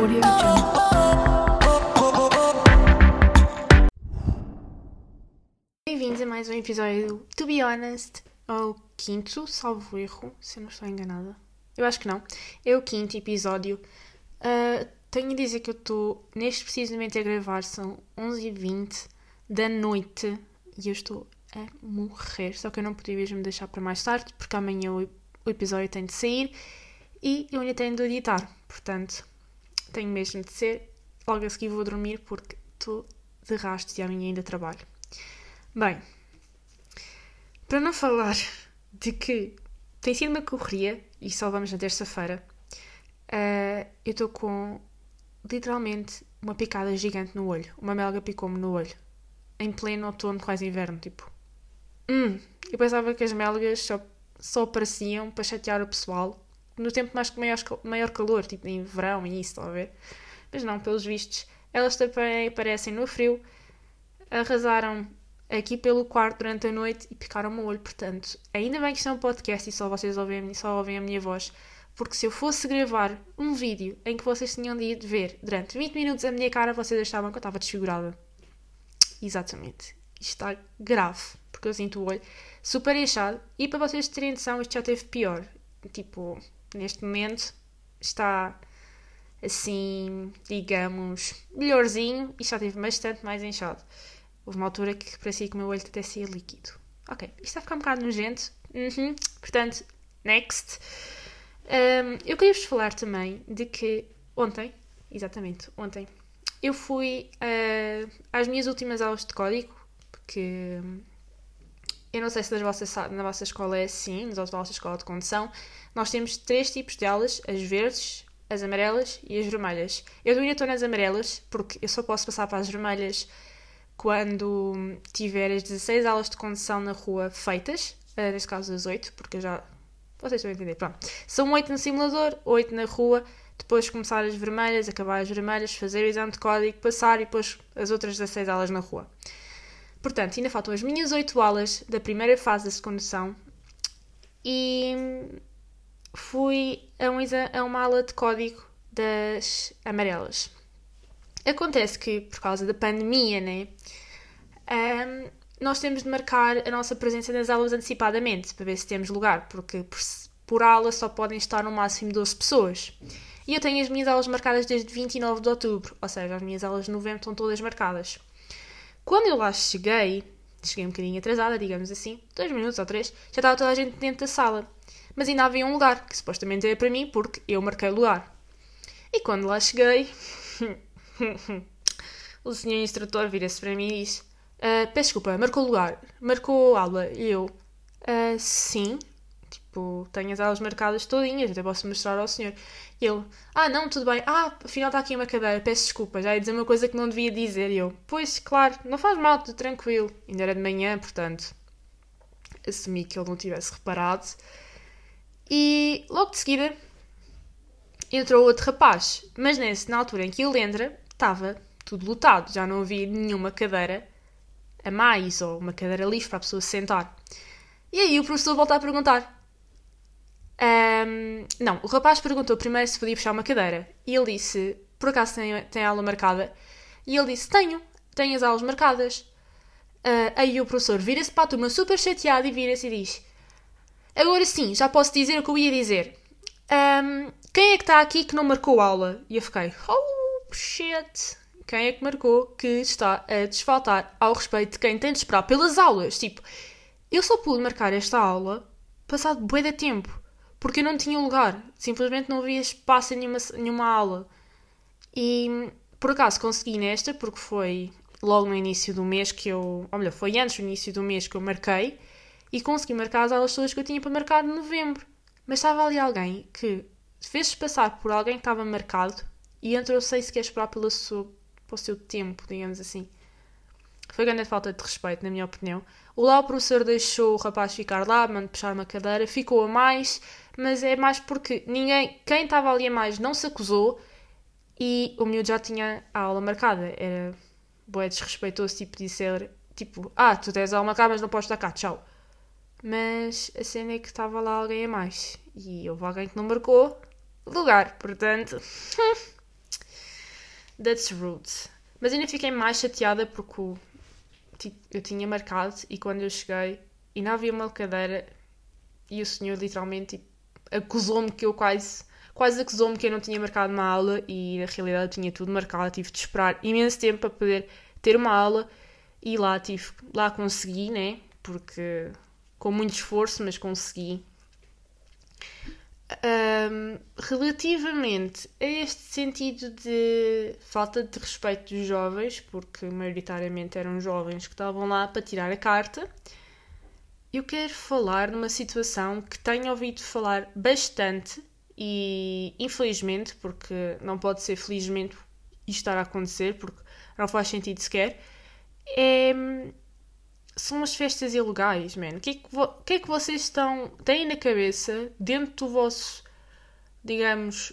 Audio. Bem-vindos a mais um episódio do To Be Honest, ao quinto, salvo erro, se eu não estou enganada. Eu acho que não. É o quinto episódio. Uh, tenho a dizer que eu estou neste precisamente a gravar, são 11h20 da noite e eu estou a morrer. Só que eu não podia mesmo deixar para mais tarde, porque amanhã o, o episódio tem de sair e eu ainda tenho de editar. Portanto, tenho mesmo de ser. Logo a seguir vou dormir porque estou de rastros e amanhã ainda trabalho. Bem, para não falar de que tem sido uma correria, e só vamos na terça-feira, uh, eu estou com literalmente uma picada gigante no olho. Uma melga picou-me no olho. Em pleno outono, quase inverno, tipo. Hum, eu pensava que as melgas só, só apareciam para chatear o pessoal no tempo mais maior, maior calor, tipo em verão e isso, estão a ver? Mas não, pelos vistos, elas também aparecem no frio, arrasaram aqui pelo quarto durante a noite e picaram-me o olho. Portanto, ainda bem que isto é um podcast e só vocês ouvem, só ouvem a minha voz, porque se eu fosse gravar um vídeo em que vocês tinham de ver durante 20 minutos a minha cara, vocês achavam que eu estava desfigurada. Exatamente. Isto está grave, porque eu sinto o olho super inchado e para vocês terem noção, isto já teve pior. Tipo, neste momento está assim, digamos, melhorzinho e já teve bastante mais inchado. Houve uma altura que parecia que o meu olho até saía líquido. Ok, isto está a ficar um bocado nojento. Uhum. Portanto, next. Um, eu queria vos falar também de que ontem, exatamente, ontem, eu fui uh, às minhas últimas aulas de código, porque eu não sei se nas vossas, na vossa escola é assim, na vossa escola de condução, nós temos três tipos de aulas: as verdes, as amarelas e as vermelhas. Eu ainda estou nas amarelas, porque eu só posso passar para as vermelhas quando tiver as 16 aulas de condução na rua feitas, uh, neste caso as 8, porque eu já. Vocês estão a entender. Pronto. São 8 no simulador, 8 na rua, depois começar as vermelhas, acabar as vermelhas, fazer o exame de código, passar e depois as outras 16 aulas na rua. Portanto, ainda faltam as minhas 8 aulas da primeira fase da condução e fui a, um a uma aula de código das amarelas. Acontece que, por causa da pandemia, né, um, nós temos de marcar a nossa presença nas aulas antecipadamente para ver se temos lugar, porque por, por aula só podem estar no máximo 12 pessoas. E eu tenho as minhas aulas marcadas desde 29 de outubro, ou seja, as minhas aulas de novembro estão todas marcadas. Quando eu lá cheguei, cheguei um bocadinho atrasada, digamos assim, dois minutos ou três, já estava toda a gente dentro da sala. Mas ainda havia um lugar, que supostamente era para mim, porque eu marquei o lugar. E quando lá cheguei, o senhor instrutor vira-se para mim e diz: uh, Peço desculpa, marcou lugar, marcou aula. E eu: uh, Sim, tipo, tenho as aulas marcadas todinhas, até posso mostrar ao senhor. E ele: Ah, não, tudo bem, ah, afinal está aqui uma cadeira, peço desculpa, já ia dizer uma coisa que não devia dizer. E eu: Pois, claro, não faz mal, tudo tranquilo. Ainda era de manhã, portanto, assumi que ele não tivesse reparado. E logo de seguida entrou outro rapaz, mas nesse, na altura em que ele entra, estava tudo lotado, já não havia nenhuma cadeira a mais ou uma cadeira livre para a pessoa se sentar. E aí o professor volta a perguntar. Um, não, o rapaz perguntou primeiro se podia puxar uma cadeira e ele disse: Por acaso tem, tem aula marcada? E ele disse: Tenho, tenho as aulas marcadas. Uh, aí o professor vira-se para a turma super chateado e vira-se e diz: Agora sim, já posso dizer o que eu ia dizer. Um, quem é que está aqui que não marcou aula? E eu fiquei: Oh! shit, quem é que marcou que está a desfaltar ao respeito de quem tem de esperar pelas aulas? Tipo, eu só pude marcar esta aula passado bué de tempo, porque eu não tinha lugar, simplesmente não havia espaço em nenhuma, nenhuma aula. E por acaso consegui nesta, porque foi logo no início do mês que eu. Ou melhor, foi antes do início do mês que eu marquei, e consegui marcar as aulas todas que eu tinha para marcar de novembro. Mas estava ali alguém que fez-se passar por alguém que estava marcado e entrou sem sequer esperar pelo seu tempo, digamos assim. Foi grande falta de respeito, na minha opinião. O lá o professor deixou o rapaz ficar lá, mandou puxar uma cadeira, ficou a mais, mas é mais porque ninguém, quem estava ali a mais não se acusou e o miúdo já tinha a aula marcada. Era boé desrespeitoso, tipo, dizer, tipo, ah, tu tens a aula marcada, mas não podes estar cá, tchau. Mas a cena é que estava lá alguém a mais e houve alguém que não marcou lugar, portanto. That's rude. Mas ainda fiquei mais chateada porque eu tinha marcado e quando eu cheguei não havia uma cadeira e o senhor literalmente tipo, acusou-me que eu quase quase acusou-me que eu não tinha marcado uma aula e na realidade eu tinha tudo marcado, tive de esperar imenso tempo para poder ter uma aula e lá tive, lá consegui, né? Porque com muito esforço, mas consegui. Um, relativamente a este sentido de falta de respeito dos jovens, porque maioritariamente eram jovens que estavam lá para tirar a carta, eu quero falar numa situação que tenho ouvido falar bastante e infelizmente, porque não pode ser felizmente isto estar a acontecer, porque não faz sentido sequer, é, são as festas ilegais, man. O que, é que, que, é que vocês estão, têm na cabeça, dentro do vosso, digamos,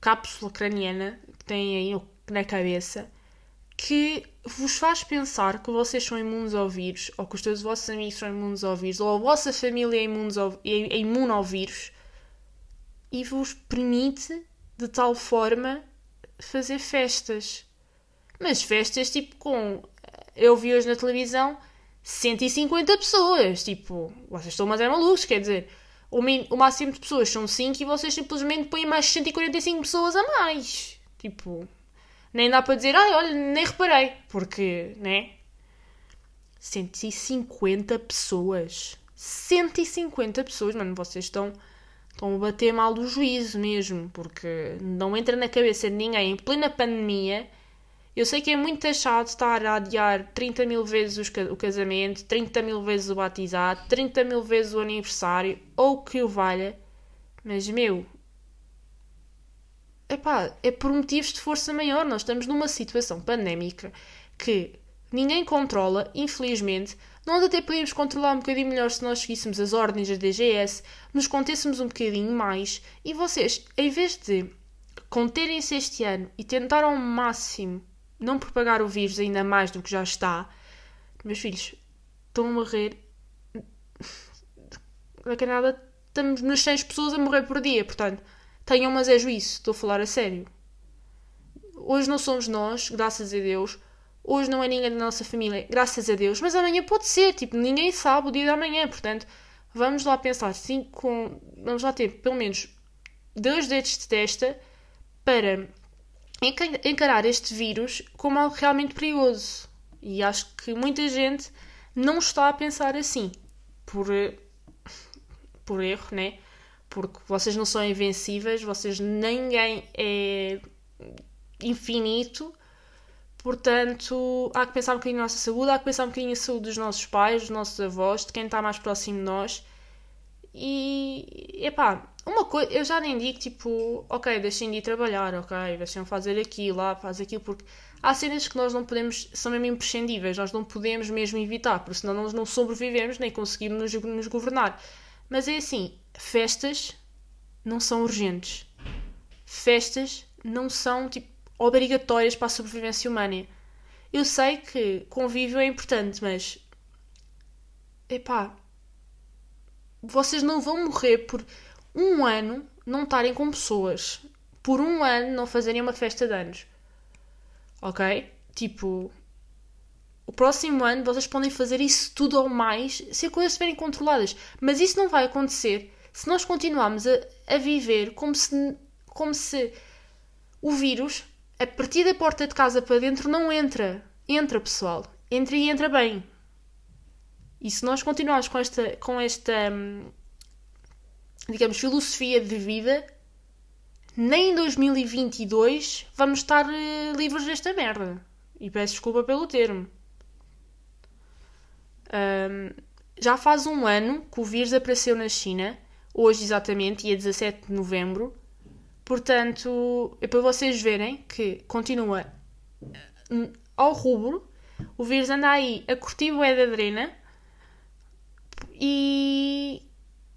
cápsula craniana que têm aí na cabeça, que vos faz pensar que vocês são imunes ao vírus, ou que os teus vossos amigos são imunes ao vírus, ou a vossa família é, imunes ao, é, é imune ao vírus, e vos permite, de tal forma, fazer festas. Mas festas tipo com. Eu vi hoje na televisão 150 pessoas. Tipo, vocês estão mas é malucos, quer dizer. O, min, o máximo de pessoas são 5 e vocês simplesmente põem mais 145 pessoas a mais. Tipo, nem dá para dizer, ai, olha, nem reparei. Porque, né? 150 pessoas. 150 pessoas, mano, vocês estão estão a bater mal do juízo mesmo, porque não entra na cabeça de ninguém em plena pandemia. Eu sei que é muito achado estar a adiar 30 mil vezes o casamento, 30 mil vezes o batizado, 30 mil vezes o aniversário, ou o que o valha, mas meu. Epá, é por motivos de força maior. Nós estamos numa situação pandémica que ninguém controla, infelizmente, nós até podíamos controlar um bocadinho melhor se nós seguíssemos as ordens da DGS, nos contêssemos um bocadinho mais e vocês, em vez de conterem-se este ano e tentar ao máximo não propagar o vírus ainda mais do que já está, meus filhos estão a morrer. Da Canadá estamos nas 100 pessoas a morrer por dia, portanto, tenham mas é juízo, estou a falar a sério. Hoje não somos nós, graças a Deus, Hoje não é ninguém da nossa família, graças a Deus, mas amanhã pode ser, tipo, ninguém sabe o dia da manhã, portanto, vamos lá pensar, sim, com, vamos lá ter pelo menos dois dedos de testa para encarar este vírus como algo realmente perigoso. E acho que muita gente não está a pensar assim, por, por erro, né? Porque vocês não são invencíveis, vocês ninguém é infinito Portanto, há que pensar um bocadinho na nossa saúde, há que pensar um bocadinho na saúde dos nossos pais, dos nossos avós, de quem está mais próximo de nós. E, epá, uma coisa, eu já nem digo tipo, ok, deixem de ir trabalhar, ok, deixem de fazer aquilo, lá, faz aquilo, porque há cenas que nós não podemos, são mesmo imprescindíveis, nós não podemos mesmo evitar, porque senão nós não sobrevivemos nem conseguimos nos, nos governar. Mas é assim, festas não são urgentes. Festas não são tipo obrigatórias para a sobrevivência humana. Eu sei que convívio é importante, mas. Epá. Vocês não vão morrer por um ano não estarem com pessoas. Por um ano não fazerem uma festa de anos. Ok? Tipo. O próximo ano vocês podem fazer isso tudo ou mais se as coisas estiverem controladas. Mas isso não vai acontecer se nós continuarmos a, a viver como se, como se o vírus a partir da porta de casa para dentro não entra. Entra, pessoal. Entra e entra bem. E se nós continuarmos com esta, com esta hum, digamos, filosofia de vida, nem em 2022 vamos estar uh, livres desta merda. E peço desculpa pelo termo. Um, já faz um ano que o vírus apareceu na China, hoje exatamente, dia 17 de novembro, Portanto, é para vocês verem que continua hum, ao rubro, o vírus anda aí a curtir o da drena e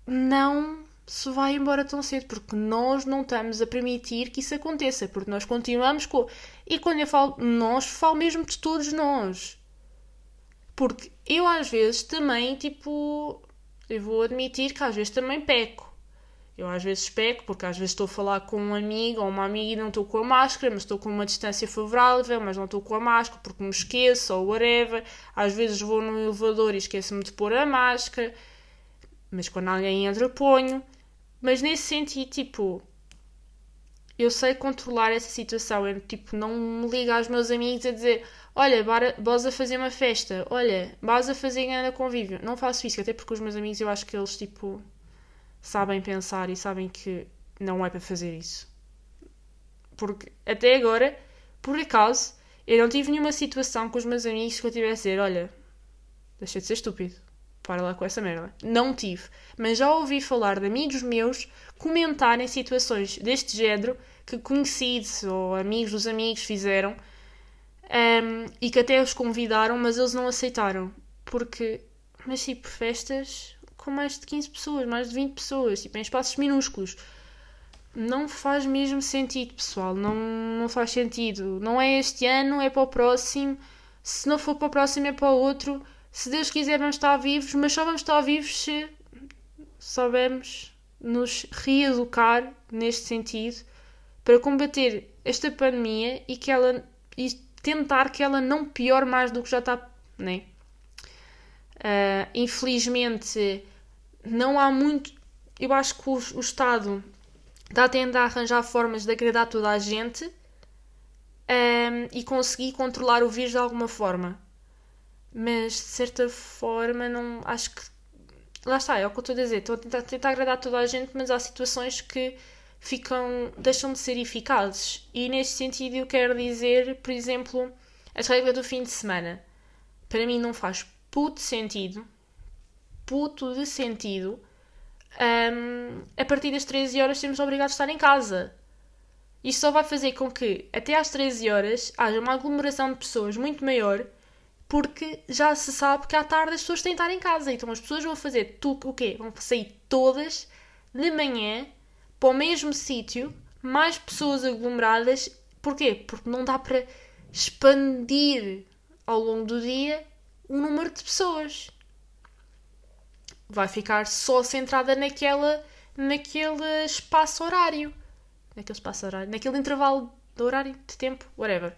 não se vai embora tão cedo, porque nós não estamos a permitir que isso aconteça, porque nós continuamos com. E quando eu falo nós, falo mesmo de todos nós. Porque eu às vezes também, tipo, eu vou admitir que às vezes também peco. Eu às vezes peco, porque às vezes estou a falar com um amigo ou uma amiga e não estou com a máscara, mas estou com uma distância favorável, mas não estou com a máscara porque me esqueço ou whatever. Às vezes vou no elevador e esqueço-me de pôr a máscara, mas quando alguém entra ponho. Mas nesse sentido, tipo, eu sei controlar essa situação. Eu, tipo, não me ligo aos meus amigos a dizer olha, vais a fazer uma festa, olha, vais a fazer grande convívio. Não faço isso, até porque os meus amigos eu acho que eles, tipo sabem pensar e sabem que não é para fazer isso. Porque até agora, por acaso, eu não tive nenhuma situação com os meus amigos que eu tivesse a dizer: olha, deixa de ser estúpido, para lá com essa merda. Não tive. Mas já ouvi falar de amigos meus comentarem situações deste género que conhecidos ou amigos dos amigos fizeram um, e que até os convidaram, mas eles não aceitaram. Porque, mas tipo, festas com mais de 15 pessoas, mais de 20 pessoas, tipo, em espaços minúsculos. Não faz mesmo sentido, pessoal. Não, não faz sentido. Não é este ano, é para o próximo. Se não for para o próximo, é para o outro. Se Deus quiser, vamos estar vivos, mas só vamos estar vivos se soubermos nos reeducar neste sentido para combater esta pandemia e que ela tentar que ela não piore mais do que já está, né? Uh, infelizmente não há muito. Eu acho que o, o Estado está a tentar arranjar formas de agradar toda a gente um, e conseguir controlar o vírus de alguma forma. Mas de certa forma, não acho que. Lá está, é o que eu estou a dizer. Estou a tentar, tentar agradar toda a gente, mas há situações que ficam. deixam de ser eficazes. E neste sentido, eu quero dizer, por exemplo, as regras do fim de semana. Para mim, não faz puto sentido puto de sentido um, a partir das 13 horas sermos obrigados a estar em casa. Isto só vai fazer com que até às 13 horas haja uma aglomeração de pessoas muito maior porque já se sabe que à tarde as pessoas têm de estar em casa. Então as pessoas vão fazer tu, o quê? Vão sair todas de manhã para o mesmo sítio, mais pessoas aglomeradas. Porquê? Porque não dá para expandir ao longo do dia o número de pessoas vai ficar só centrada naquela, naquele espaço horário. Naquele espaço horário, naquele intervalo de horário, de tempo, whatever.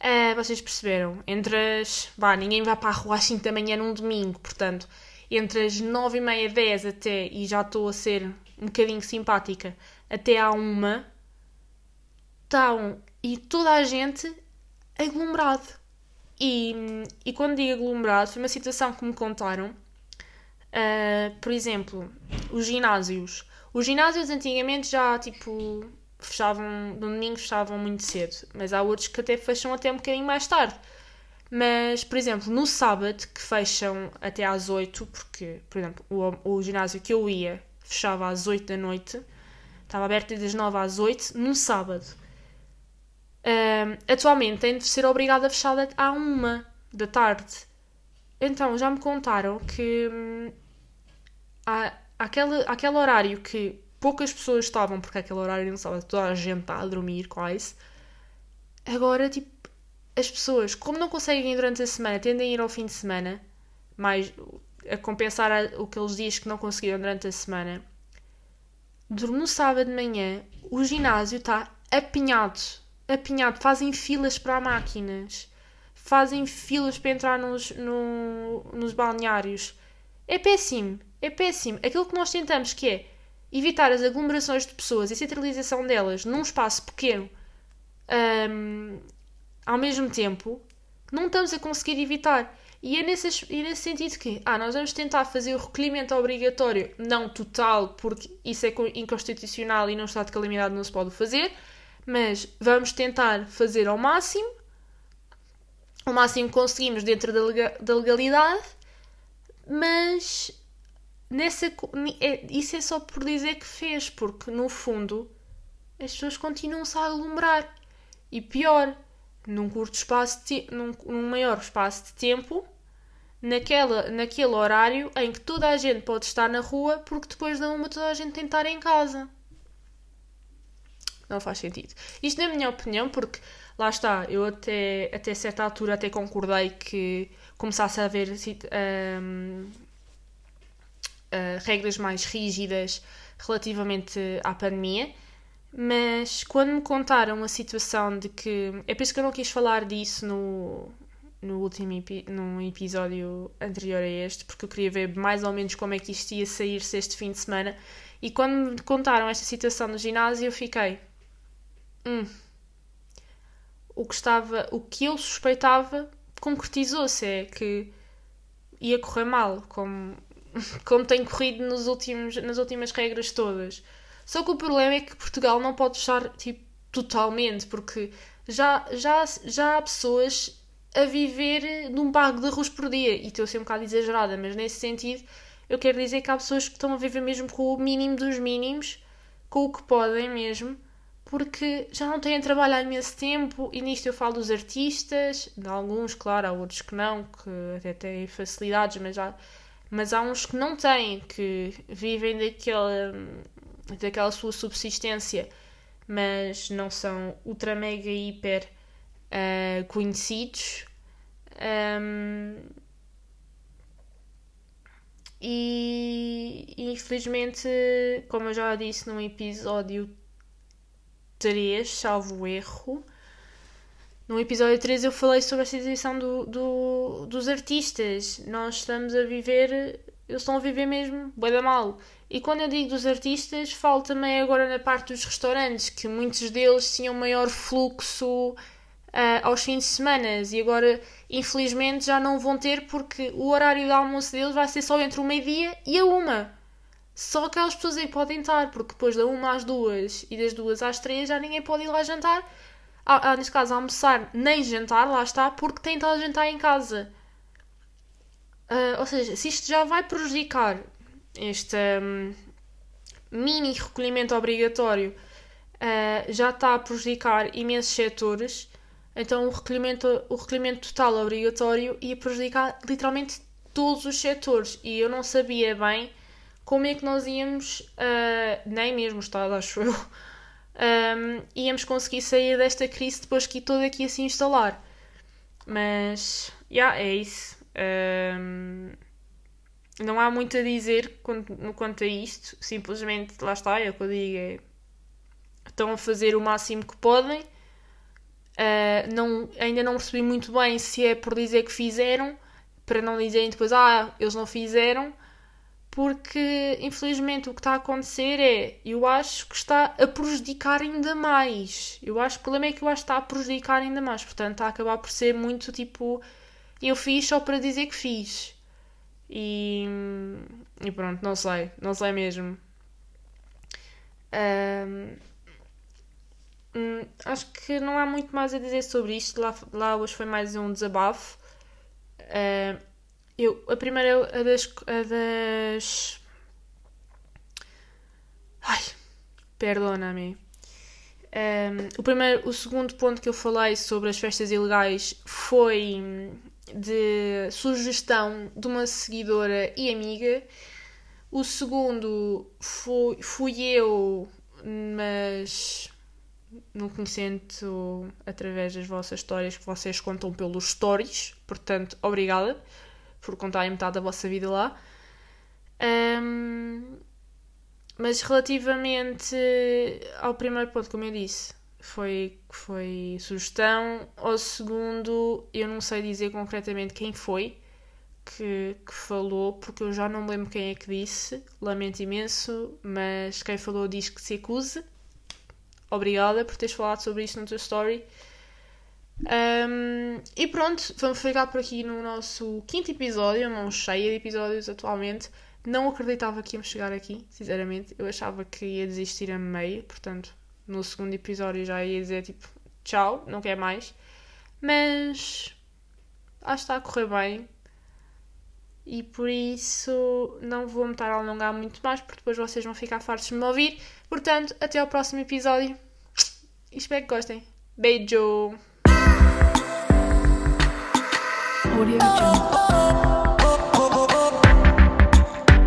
Uh, vocês perceberam? Entre as. Vá, ninguém vai para a rua às 5 da manhã num domingo, portanto, entre as 9 e meia, 10 até, e já estou a ser um bocadinho simpática, até à 1, estão. E toda a gente aglomerado. E, e quando digo aglomerado, foi uma situação que me contaram Uh, por exemplo, os ginásios. Os ginásios antigamente já, tipo, fechavam, no domingo fechavam muito cedo, mas há outros que até fecham até um bocadinho mais tarde. Mas, por exemplo, no sábado, que fecham até às 8, porque, por exemplo, o, o ginásio que eu ia fechava às 8 da noite, estava aberto das 9 às 8, num sábado. Atualmente tem de ser obrigado a fechar à 1 da tarde. Então, já me contaram que hum, aquele, aquele horário que poucas pessoas estavam, porque aquele horário não estava toda a gente está a dormir quase. Agora, tipo, as pessoas, como não conseguem durante a semana, tendem a ir ao fim de semana, mais a compensar aqueles dias que não conseguiram durante a semana. No sábado de manhã, o ginásio está apinhado. Apinhado. Fazem filas para máquinas fazem filas para entrar nos, no, nos balneários. É péssimo, é péssimo. Aquilo que nós tentamos que é evitar as aglomerações de pessoas e a centralização delas num espaço pequeno um, ao mesmo tempo, não estamos a conseguir evitar. E é nesse, e nesse sentido que ah, nós vamos tentar fazer o recolhimento obrigatório, não total, porque isso é inconstitucional e num estado de calamidade não se pode fazer, mas vamos tentar fazer ao máximo o máximo que conseguimos dentro da legalidade, mas nessa, é, isso é só por dizer que fez, porque no fundo as pessoas continuam-se a aglomerar. E pior, num curto espaço de, num, num maior espaço de tempo, naquela, naquele horário em que toda a gente pode estar na rua, porque depois da uma toda a gente tem de estar em casa. Não faz sentido. Isto na minha opinião, porque lá está, eu até, até certa altura até concordei que começasse a haver um, uh, regras mais rígidas relativamente à pandemia. Mas quando me contaram a situação de que. É por isso que eu não quis falar disso no, no último epi num episódio anterior a este, porque eu queria ver mais ou menos como é que isto ia sair-se este fim de semana. E quando me contaram esta situação no ginásio, eu fiquei. Hum. O que estava. O que eu suspeitava concretizou-se. É que ia correr mal, como, como tem corrido nos últimos, nas últimas regras todas. Só que o problema é que Portugal não pode fechar tipo, totalmente, porque já, já, já há pessoas a viver num bago de arroz por dia. E estou a ser um bocado exagerada, mas nesse sentido eu quero dizer que há pessoas que estão a viver mesmo com o mínimo dos mínimos, com o que podem mesmo, porque já não têm a há imenso tempo. E nisto eu falo dos artistas, de alguns, claro, há outros que não, que até têm facilidades, mas há, mas há uns que não têm, que vivem daquela daquela sua subsistência, mas não são ultra mega hiper uh, conhecidos. Um, e infelizmente, como eu já disse num episódio 3, salvo erro, no episódio 3 eu falei sobre a situação do, do, dos artistas. Nós estamos a viver, eles estão a viver mesmo bem da mal. E quando eu digo dos artistas, falo também agora na parte dos restaurantes, que muitos deles tinham maior fluxo uh, aos fins de semana e agora, infelizmente, já não vão ter porque o horário de almoço deles vai ser só entre o meio-dia e a uma. Só aquelas pessoas aí podem estar, porque depois da uma às duas e das duas às três já ninguém pode ir lá jantar. Ah, ah, neste caso, almoçar nem jantar, lá está, porque tem estado jantar em casa. Uh, ou seja, se isto já vai prejudicar este um, mini recolhimento obrigatório uh, já está a prejudicar imensos setores, então o recolhimento, o recolhimento total obrigatório ia prejudicar literalmente todos os setores e eu não sabia bem como é que nós íamos, uh, nem mesmo o Estado, acho eu, um, íamos conseguir sair desta crise depois que toda aqui se instalar. Mas, já, yeah, é isso. Um, não há muito a dizer quanto, quanto a isto, simplesmente lá está, é o que eu digo, é, estão a fazer o máximo que podem. Uh, não, ainda não percebi muito bem se é por dizer que fizeram, para não dizerem depois, ah, eles não fizeram, porque infelizmente o que está a acontecer é, eu acho que está a prejudicar ainda mais. Eu acho o problema é que eu acho que está a prejudicar ainda mais, portanto está a acabar por ser muito tipo, eu fiz só para dizer que fiz. E, e pronto, não sei, não sei mesmo. Um, hum, acho que não há muito mais a dizer sobre isto. Lá, lá hoje foi mais um desabafo. Uh, eu, a primeira a das, a das. Ai, perdona-me. Um, o, primeiro, o segundo ponto que eu falei sobre as festas ilegais foi de sugestão de uma seguidora e amiga. O segundo fui, fui eu, mas no conhecendo através das vossas histórias que vocês contam pelos stories. Portanto, obrigada por contarem metade da vossa vida lá. Um, mas relativamente ao primeiro ponto, como eu disse, foi, foi sugestão. Ao segundo, eu não sei dizer concretamente quem foi que, que falou, porque eu já não me lembro quem é que disse. Lamento imenso, mas quem falou diz que se acusa. Obrigada por teres falado sobre isto no teu story. Um, e pronto, vamos ficar por aqui no nosso quinto episódio, mão cheia de episódios atualmente. Não acreditava que íamos chegar aqui, sinceramente. Eu achava que ia desistir a meio, portanto, no segundo episódio já ia dizer tipo tchau, não quer mais. Mas acho que está a correr bem. E por isso não vou me estar a alongar muito mais, porque depois vocês vão ficar fartos de me ouvir. Portanto, até ao próximo episódio. E espero que gostem. Beijo! Audio